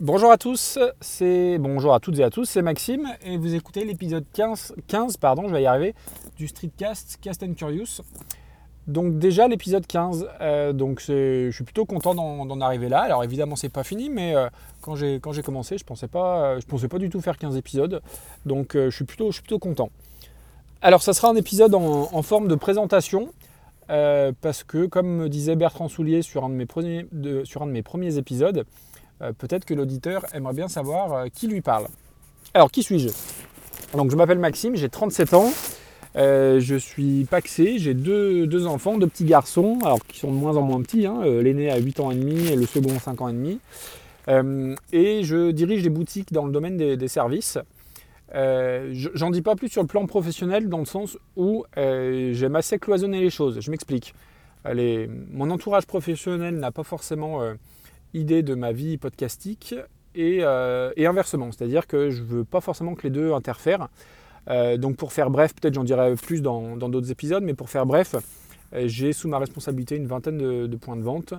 Bonjour à tous, c'est bonjour à toutes et à tous, c'est Maxime et vous écoutez l'épisode 15, 15 pardon, je vais y arriver, du Streetcast Cast and Curious. Donc déjà l'épisode 15, euh, donc je suis plutôt content d'en arriver là. Alors évidemment c'est pas fini, mais euh, quand j'ai commencé, je pensais pas, je pensais pas du tout faire 15 épisodes, donc euh, je suis plutôt content. Alors ça sera un épisode en, forme de présentation. parce que, comme me disait Bertrand Soulier sur un de mes premiers, épisodes, euh, peut-être que l'auditeur aimerait bien savoir euh, qui lui parle. Alors, qui suis-je? Donc, je m'appelle Maxime, j'ai 37 ans. Euh, je suis paxé, j'ai deux, enfants, deux petits garçons, alors qui sont de moins en moins petits. Hein, l'aîné a 8 ans et demi et le second 5 ans et demi. et je dirige des boutiques dans le domaine des, services. J'en dis pas plus sur le plan professionnel dans le sens où j'aime assez cloisonner les choses. Je m'explique. mon entourage professionnel n'a pas forcément idée de ma vie podcastique et, euh, inversement. C'est-à-dire que je ne veux pas forcément que les deux interfèrent. Euh, donc pour faire bref, peut-être j'en dirai plus dans d'autres épisodes, mais pour faire bref, euh, j'ai sous ma responsabilité une vingtaine de, points de vente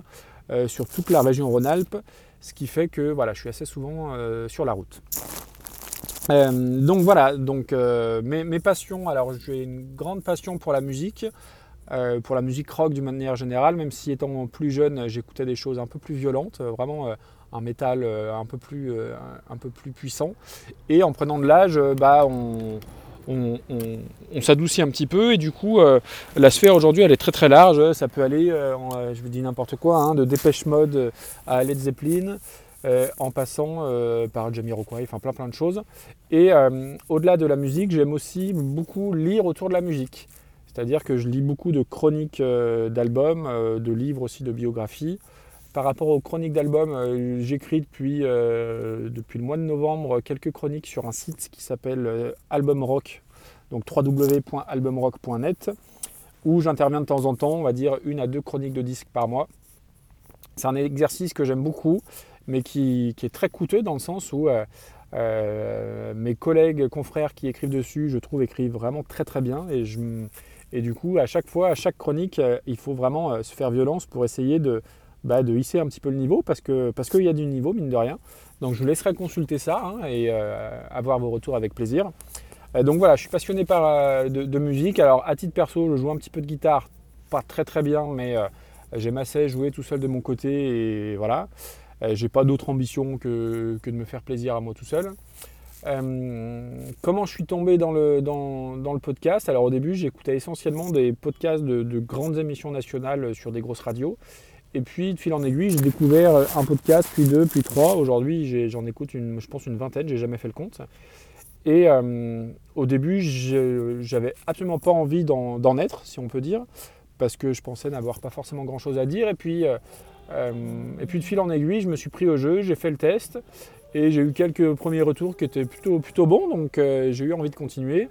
sur toute la région Rhône-Alpes, ce qui fait que voilà, je suis assez souvent sur la route. donc voilà, donc mes, mes, passions. Alors j'ai une grande passion pour la musique. Euh, pour la musique rock d'une manière générale, même si étant plus jeune, j'écoutais des choses un peu plus violentes, euh, vraiment euh, un métal un, peu plus, un peu plus puissant. Et en prenant de l'âge, bah, on, s'adoucit un petit peu et du coup la sphère aujourd'hui elle est très très large. Ça peut aller, je vous dis n'importe quoi, hein, de Dépêche Mode à Led Zeppelin. en passant par Jamiroquai, enfin plein plein de choses. Et au-delà de la musique, j'aime aussi beaucoup lire autour de la musique. C'est-à-dire que je lis beaucoup de chroniques euh, d'albums, euh, de livres aussi de biographies. Par rapport aux chroniques d'albums, euh, j'écris depuis, depuis le mois de novembre quelques chroniques sur un site qui s'appelle Album Rock, donc www.albumrock.net, où j'interviens de temps en temps, on va dire une à deux chroniques de disques par mois. C'est un exercice que j'aime beaucoup, mais qui, qui, est très coûteux dans le sens où mes collègues, confrères qui écrivent dessus, je trouve, écrivent vraiment très très bien et je, et du coup, à chaque fois, à chaque chronique, euh, il faut vraiment euh, se faire violence pour essayer de, bah, de hisser un petit peu le niveau parce qu'il parce qu'il y a du niveau, mine de rien. Donc je vous laisserai consulter ça hein, et euh, avoir vos retours avec plaisir. donc voilà, je suis passionné par, de, musique. Alors à titre perso, je joue un petit peu de guitare, pas très très bien, mais j'aime assez jouer tout seul de mon côté et voilà. J'ai pas d'autre ambition que, que, de me faire plaisir à moi tout seul. Euh, comment je suis tombé dans le, dans, le podcast? Alors au début, j'écoutais essentiellement des podcasts de, grandes émissions nationales sur des grosses radios. Et puis, de fil en aiguille, j'ai découvert un podcast, puis deux, puis trois. Aujourd'hui, j'en écoute, une, je pense, une vingtaine. J'ai jamais fait le compte. Et euh, au début, j'avais absolument pas envie d'en être, si on peut dire, parce que je pensais n'avoir pas forcément grand-chose à dire. Et puis, euh, et puis, de fil en aiguille, je me suis pris au jeu, j'ai fait le test. Et j'ai eu quelques premiers retours qui étaient plutôt, plutôt bons, donc euh, j'ai eu envie de continuer.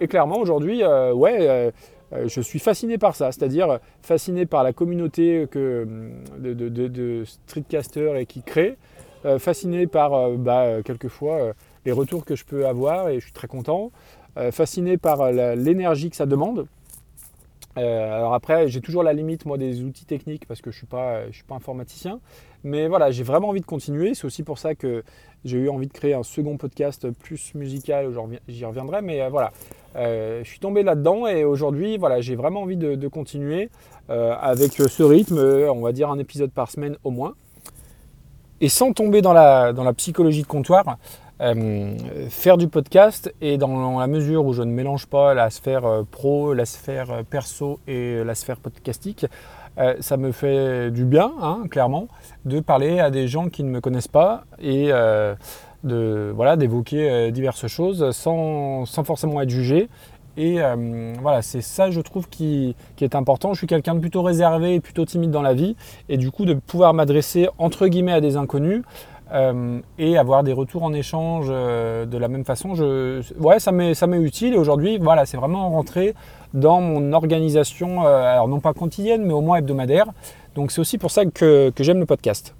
Et clairement, aujourd'hui, euh, euh, je suis fasciné par ça, c'est-à-dire fasciné par la communauté que, de, de, et qui crée, fasciné par bah, quelquefois les retours que je peux avoir et je suis très content, fasciné par l'énergie que ça demande. Alors après, j'ai toujours la limite moi des outils techniques parce que je suis, pas, je suis pas informaticien, mais voilà, j'ai vraiment envie de continuer. C'est aussi pour ça que j'ai eu envie de créer un second podcast plus musical. J'y reviendrai, mais euh, voilà, euh, je suis tombé là-dedans et aujourd'hui, voilà, j'ai vraiment envie de, continuer euh, avec ce rythme, on va dire un épisode par semaine au moins. Et sans tomber dans la, dans la psychologie de comptoir, faire du podcast et dans la mesure où je ne mélange pas la sphère pro, la sphère perso et la sphère podcastique, euh, ça me fait du bien, hein, clairement, de parler à des gens qui ne me connaissent pas et euh, de voilà d'évoquer euh, diverses choses sans, forcément être jugé. Et voilà, c'est ça, je trouve, qui, est important. Je suis quelqu'un de plutôt réservé et plutôt timide dans la vie. Et du coup, de pouvoir m'adresser entre guillemets à des inconnus, et avoir des retours en échange de la même façon, ouais, ça m'est utile. Et aujourd'hui, voilà, c'est vraiment rentré dans mon organisation, euh, alors non pas quotidienne, mais au moins hebdomadaire. Donc c'est aussi pour ça que, j'aime le podcast.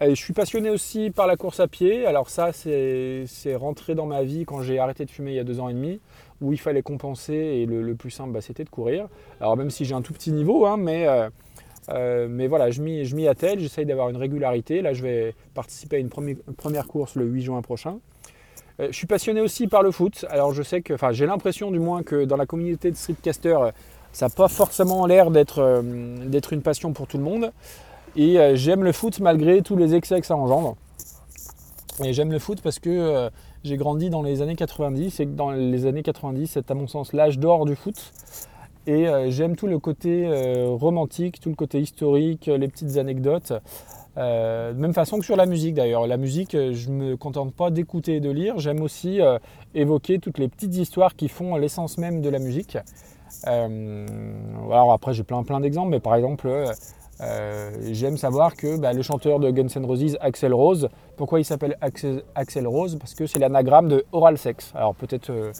je suis passionné aussi par la course à pied. Alors ça, c'est rentré dans ma vie quand j'ai arrêté de fumer il y a deux ans et demi, où il fallait compenser et le, plus simple, bah, c'était de courir. Alors même si j'ai un tout petit niveau, hein, mais euh, mais voilà, je m'y attelle, j'essaye d'avoir une régularité. Là, je vais participer à une première course le 8 juin prochain. je suis passionné aussi par le foot. Alors je sais que, enfin j'ai l'impression du moins que dans la communauté de streetcasters, ça n'a pas forcément l'air d'être une passion pour tout le monde. Et j'aime le foot malgré tous les excès que ça engendre. Et j'aime le foot parce que euh, j'ai grandi dans les années 90 et que dans les années 90, c'est à mon sens l'âge d'or du foot. Et euh, j'aime tout le côté euh, romantique, tout le côté historique, les petites anecdotes. de même façon que sur la musique d'ailleurs. La musique, je ne me contente pas d'écouter et de lire. J'aime aussi évoquer toutes les petites histoires qui font l'essence même de la musique. alors après, j'ai plein plein d'exemples, mais par exemple, euh, j'aime savoir que bah, le chanteur de Guns N' Roses, Axel Rose, pourquoi il s'appelle Axel, Rose? Parce que c'est l'anagramme de oral sex. Alors peut-être euh, euh,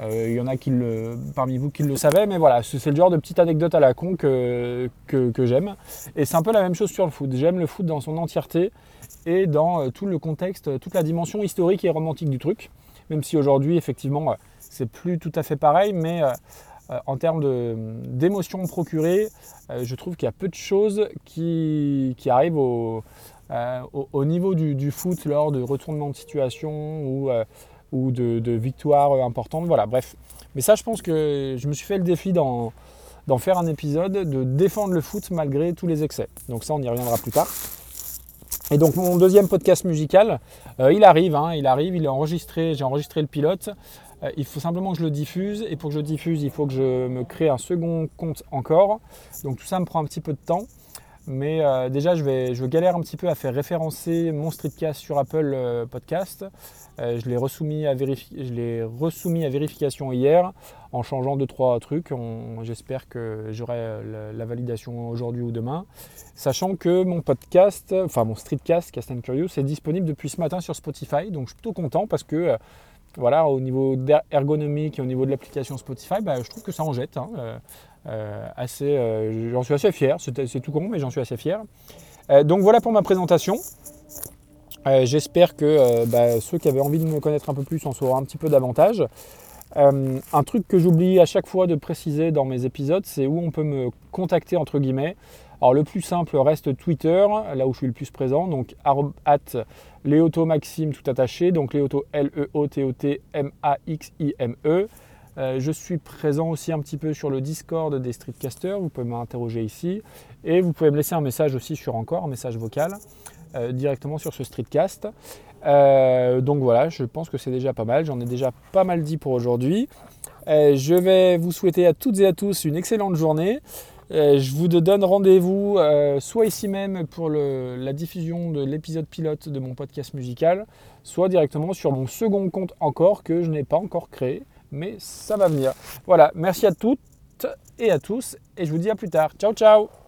il y en a qui le, parmi vous qui le savaient, mais voilà, c'est le genre de petite anecdote à la con que, j'aime. Et c'est un peu la même chose sur le foot. J'aime le foot dans son entièreté et dans tout le contexte, toute la dimension historique et romantique du truc. Même si aujourd'hui, effectivement, c'est plus tout à fait pareil, mais euh, en termes d'émotions procurées, euh, je trouve qu'il y a peu de choses qui, arrivent euh, au, niveau du, foot lors de retournements de situation ou, ou de, victoires importantes. Voilà, bref. Mais ça, je pense que je me suis fait le défi d'en faire un épisode, de défendre le foot malgré tous les excès. Donc ça, on y reviendra plus tard. Et donc mon deuxième podcast musical, il arrive, hein, il arrive, il est enregistré, j'ai enregistré le pilote. Euh, il faut simplement que je le diffuse et pour que je le diffuse, il faut que je me crée un second compte encore. Donc tout ça me prend un petit peu de temps. Mais euh, déjà, je, galère un petit peu à faire référencer mon streetcast sur Apple euh, Podcast. je l'ai resoumis, à à vérification hier en changeant deux trois trucs. J'espère que j'aurai la, validation aujourd'hui ou demain. Sachant que mon podcast, enfin mon streetcast Cast and Curious, est disponible depuis ce matin sur Spotify. Donc je suis plutôt content parce que voilà, au niveau ergonomique et au niveau de l'application Spotify, bah, je trouve que ça en jette. Hein, euh, euh, assez, euh, j'en suis assez fier. C'est tout con, mais j'en suis assez fier. donc voilà pour ma présentation. J'espère que bah, ceux qui avaient envie de me connaître un peu plus en sauront un petit peu davantage. un truc que j'oublie à chaque fois de préciser dans mes épisodes, c'est où on peut me contacter entre guillemets. Alors le plus simple reste Twitter, là où je suis le plus présent, donc at Léoto Maxime tout attaché, donc Léoto L-E-O-T-O-T-M-A-X-I-M-E. E. Euh, je suis présent aussi un petit peu sur le Discord des streetcasters, vous pouvez m'interroger ici. Et vous pouvez me laisser un message aussi sur encore, un message vocal, euh, directement sur ce streetcast. Euh, donc voilà, je pense que c'est déjà pas mal, j'en ai déjà pas mal dit pour aujourd'hui. je vais vous souhaiter à toutes et à tous une excellente journée. Je vous donne rendez-vous soit ici même pour la diffusion de l'épisode pilote de mon podcast musical, soit directement sur mon second compte encore que je n'ai pas encore créé, mais ça va venir. Voilà, merci à toutes et à tous et je vous dis à plus tard. Ciao ciao